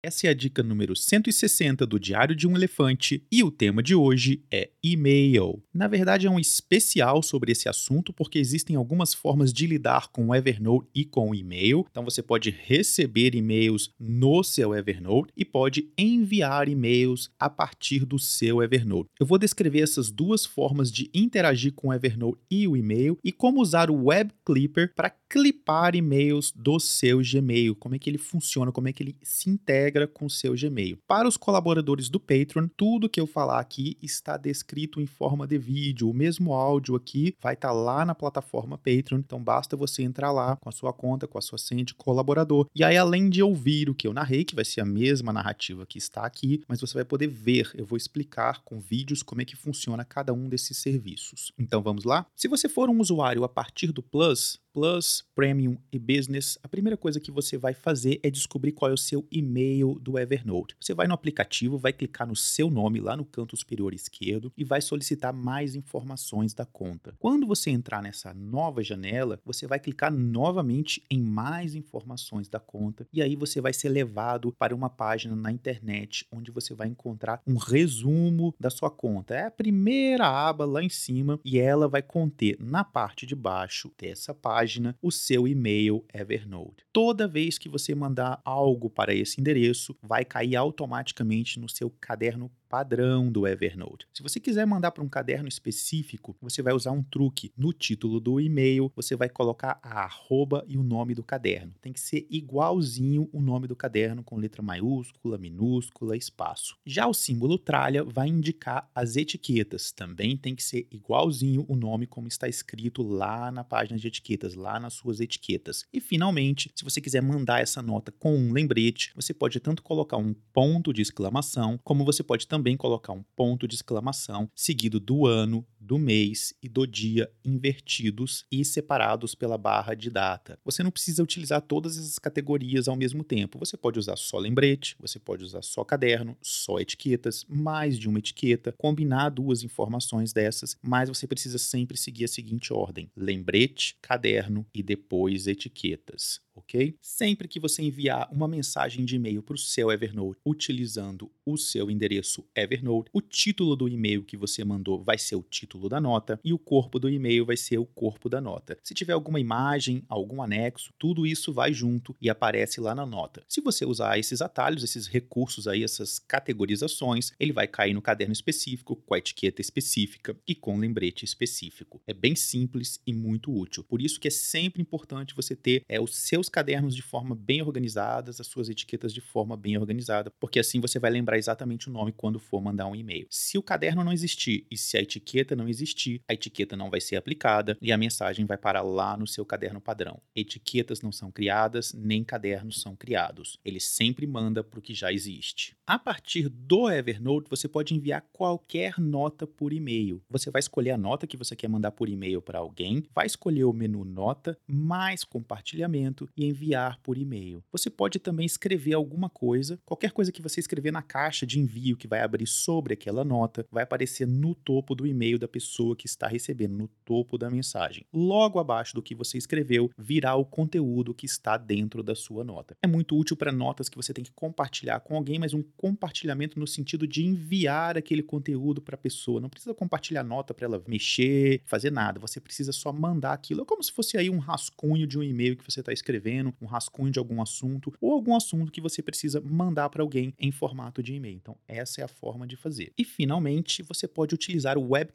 Essa é a dica número 160 do Diário de um Elefante e o tema de hoje é e-mail. Na verdade, é um especial sobre esse assunto porque existem algumas formas de lidar com o Evernote e com o e-mail. Então você pode receber e-mails no seu Evernote e pode enviar e-mails a partir do seu Evernote. Eu vou descrever essas duas formas de interagir com o Evernote e o e-mail e como usar o Web Clipper para clipar e-mails do seu Gmail, como é que ele funciona, como é que ele se integra integra com seu Gmail. Para os colaboradores do Patreon, tudo que eu falar aqui está descrito em forma de vídeo. O mesmo áudio aqui vai estar tá lá na plataforma Patreon, então basta você entrar lá com a sua conta, com a sua senha de colaborador. E aí, além de ouvir o que eu narrei, que vai ser a mesma narrativa que está aqui, mas você vai poder ver, eu vou explicar com vídeos como é que funciona cada um desses serviços. Então vamos lá? Se você for um usuário a partir do Plus, Plus, Premium e Business, a primeira coisa que você vai fazer é descobrir qual é o seu e-mail do Evernote. Você vai no aplicativo, vai clicar no seu nome lá no canto superior esquerdo e vai solicitar mais informações da conta. Quando você entrar nessa nova janela, você vai clicar novamente em mais informações da conta e aí você vai ser levado para uma página na internet onde você vai encontrar um resumo da sua conta. É a primeira aba lá em cima e ela vai conter na parte de baixo dessa página página o seu e-mail Evernote. Toda vez que você mandar algo para esse endereço, vai cair automaticamente no seu caderno padrão do Evernote. Se você quiser mandar para um caderno específico, você vai usar um truque. No título do e-mail, você vai colocar a arroba e o nome do caderno. Tem que ser igualzinho o nome do caderno, com letra maiúscula, minúscula, espaço. Já o símbolo tralha vai indicar as etiquetas. Também tem que ser igualzinho o nome como está escrito lá na página de etiquetas, lá nas suas etiquetas. E finalmente, se você quiser mandar essa nota com um lembrete, você pode tanto colocar um ponto de exclamação, como você pode também também colocar um ponto de exclamação seguido do ano, do mês e do dia invertidos e separados pela barra de data. Você não precisa utilizar todas essas categorias ao mesmo tempo. Você pode usar só lembrete, você pode usar só caderno, só etiquetas, mais de uma etiqueta, combinar duas informações dessas, mas você precisa sempre seguir a seguinte ordem: lembrete, caderno e depois etiquetas ok? Sempre que você enviar uma mensagem de e-mail para o seu Evernote utilizando o seu endereço Evernote, o título do e-mail que você mandou vai ser o título da nota e o corpo do e-mail vai ser o corpo da nota. Se tiver alguma imagem, algum anexo, tudo isso vai junto e aparece lá na nota. Se você usar esses atalhos, esses recursos aí, essas categorizações, ele vai cair no caderno específico, com a etiqueta específica e com lembrete específico. É bem simples e muito útil. Por isso que é sempre importante você ter é, os seus seus cadernos de forma bem organizadas, as suas etiquetas de forma bem organizada, porque assim você vai lembrar exatamente o nome quando for mandar um e-mail. Se o caderno não existir e se a etiqueta não existir, a etiqueta não vai ser aplicada e a mensagem vai parar lá no seu caderno padrão. Etiquetas não são criadas, nem cadernos são criados. Ele sempre manda para o que já existe. A partir do Evernote, você pode enviar qualquer nota por e-mail. Você vai escolher a nota que você quer mandar por e-mail para alguém, vai escolher o menu nota, mais compartilhamento e enviar por e-mail. Você pode também escrever alguma coisa, qualquer coisa que você escrever na caixa de envio que vai abrir sobre aquela nota, vai aparecer no topo do e-mail da pessoa que está recebendo, no topo da mensagem. Logo abaixo do que você escreveu, virá o conteúdo que está dentro da sua nota. É muito útil para notas que você tem que compartilhar com alguém, mas um compartilhamento no sentido de enviar aquele conteúdo para a pessoa. Não precisa compartilhar nota para ela mexer, fazer nada. Você precisa só mandar aquilo. É como se fosse aí um rascunho de um e-mail que você está escrevendo um rascunho de algum assunto ou algum assunto que você precisa mandar para alguém em formato de e-mail. Então, essa é a forma de fazer. E finalmente, você pode utilizar o Web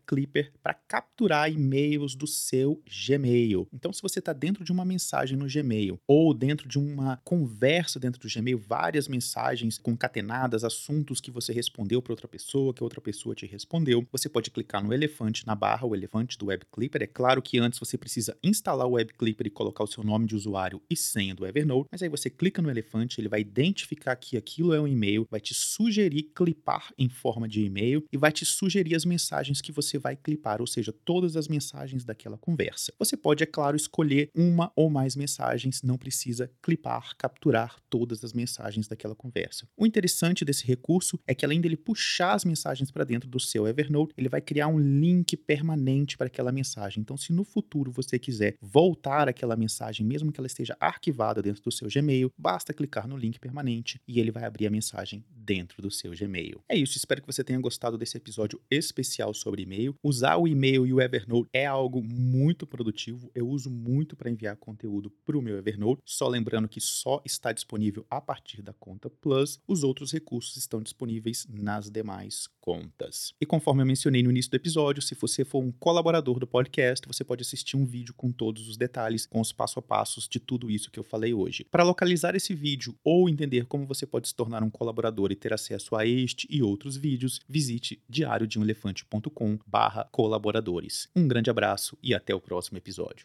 Para capturar e-mails do seu Gmail. Então, se você está dentro de uma mensagem no Gmail ou dentro de uma conversa dentro do Gmail, várias mensagens concatenadas, assuntos que você respondeu para outra pessoa, que outra pessoa te respondeu, você pode clicar no elefante na barra, o elefante do Web Clipper. É claro que antes você precisa instalar o Web Clipper e colocar o seu nome de usuário e senha do Evernote, mas aí você clica no elefante, ele vai identificar que aquilo é um e-mail, vai te sugerir clipar em forma de e-mail e vai te sugerir as mensagens que você vai clipar, ou seja, todas as mensagens daquela conversa. Você pode, é claro, escolher uma ou mais mensagens, não precisa clipar, capturar todas as mensagens daquela conversa. O interessante desse recurso é que além dele puxar as mensagens para dentro do seu Evernote, ele vai criar um link permanente para aquela mensagem. Então, se no futuro você quiser voltar aquela mensagem, mesmo que ela esteja arquivada dentro do seu Gmail, basta clicar no link permanente e ele vai abrir a mensagem dentro do seu Gmail. É isso, espero que você tenha gostado desse episódio especial sobre e-mail. Usar o e-mail e o Evernote é algo muito produtivo. Eu uso muito para enviar conteúdo para o meu Evernote. Só lembrando que só está disponível a partir da conta Plus. Os outros recursos estão disponíveis nas demais contas. E conforme eu mencionei no início do episódio, se você for um colaborador do podcast, você pode assistir um vídeo com todos os detalhes, com os passo a passos de tudo isso que eu falei hoje. Para localizar esse vídeo ou entender como você pode se tornar um colaborador e ter acesso a este e outros vídeos, visite diariodeumelefante.com/colaboradores. Um grande abraço e até o próximo episódio.